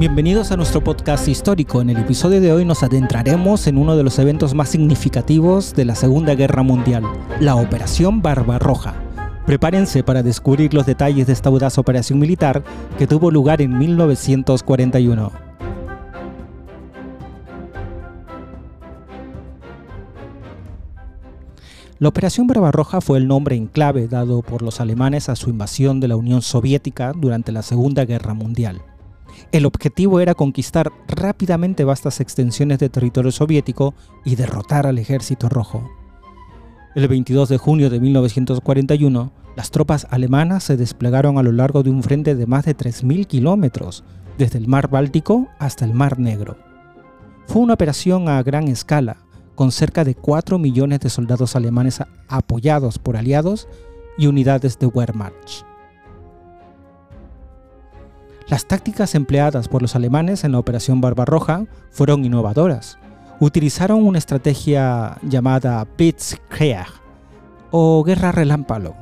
Bienvenidos a nuestro podcast histórico. En el episodio de hoy nos adentraremos en uno de los eventos más significativos de la Segunda Guerra Mundial, la Operación Barbarroja. Prepárense para descubrir los detalles de esta audaz operación militar que tuvo lugar en 1941. La Operación Barbarroja fue el nombre en clave dado por los alemanes a su invasión de la Unión Soviética durante la Segunda Guerra Mundial. El objetivo era conquistar rápidamente vastas extensiones de territorio soviético y derrotar al ejército rojo. El 22 de junio de 1941, las tropas alemanas se desplegaron a lo largo de un frente de más de 3.000 kilómetros, desde el mar Báltico hasta el mar Negro. Fue una operación a gran escala, con cerca de 4 millones de soldados alemanes apoyados por aliados y unidades de Wehrmacht. Las tácticas empleadas por los alemanes en la Operación Barbarroja fueron innovadoras. Utilizaron una estrategia llamada Blitzkrieg o guerra relámpago.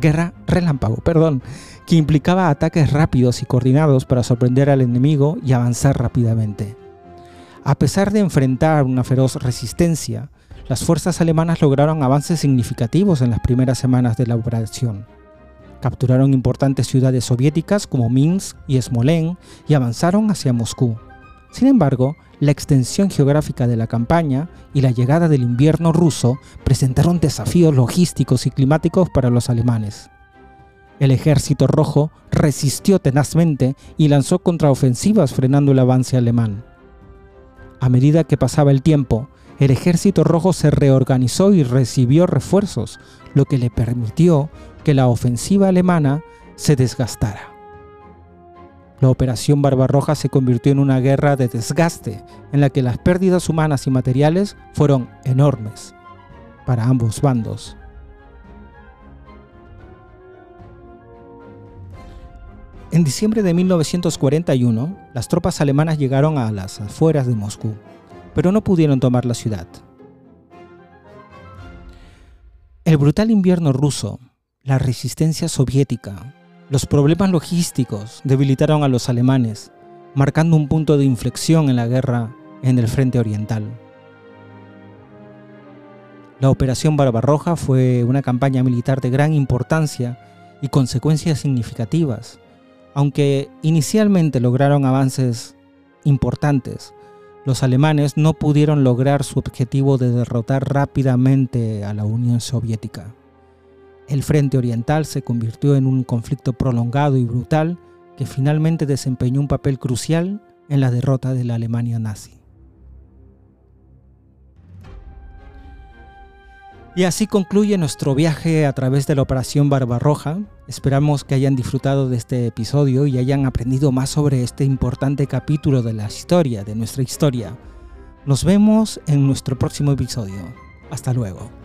Guerra relámpago, perdón, que implicaba ataques rápidos y coordinados para sorprender al enemigo y avanzar rápidamente. A pesar de enfrentar una feroz resistencia, las fuerzas alemanas lograron avances significativos en las primeras semanas de la operación. Capturaron importantes ciudades soviéticas como Minsk y Smolensk y avanzaron hacia Moscú. Sin embargo, la extensión geográfica de la campaña y la llegada del invierno ruso presentaron desafíos logísticos y climáticos para los alemanes. El ejército rojo resistió tenazmente y lanzó contraofensivas frenando el avance alemán. A medida que pasaba el tiempo, el ejército rojo se reorganizó y recibió refuerzos, lo que le permitió que la ofensiva alemana se desgastara. La Operación Barbarroja se convirtió en una guerra de desgaste, en la que las pérdidas humanas y materiales fueron enormes para ambos bandos. En diciembre de 1941, las tropas alemanas llegaron a las afueras de Moscú, pero no pudieron tomar la ciudad. El brutal invierno ruso, la resistencia soviética, los problemas logísticos debilitaron a los alemanes, marcando un punto de inflexión en la guerra en el frente oriental. La Operación Barbarroja fue una campaña militar de gran importancia y consecuencias significativas aunque inicialmente lograron avances importantes, los alemanes no pudieron lograr su objetivo de derrotar rápidamente a la Unión Soviética. El Frente Oriental se convirtió en un conflicto prolongado y brutal que finalmente desempeñó un papel crucial en la derrota de la Alemania nazi. Y así concluye nuestro viaje a través de la Operación Barbarroja. Esperamos que hayan disfrutado de este episodio y hayan aprendido más sobre este importante capítulo de la historia, de nuestra historia. Nos vemos en nuestro próximo episodio. Hasta luego.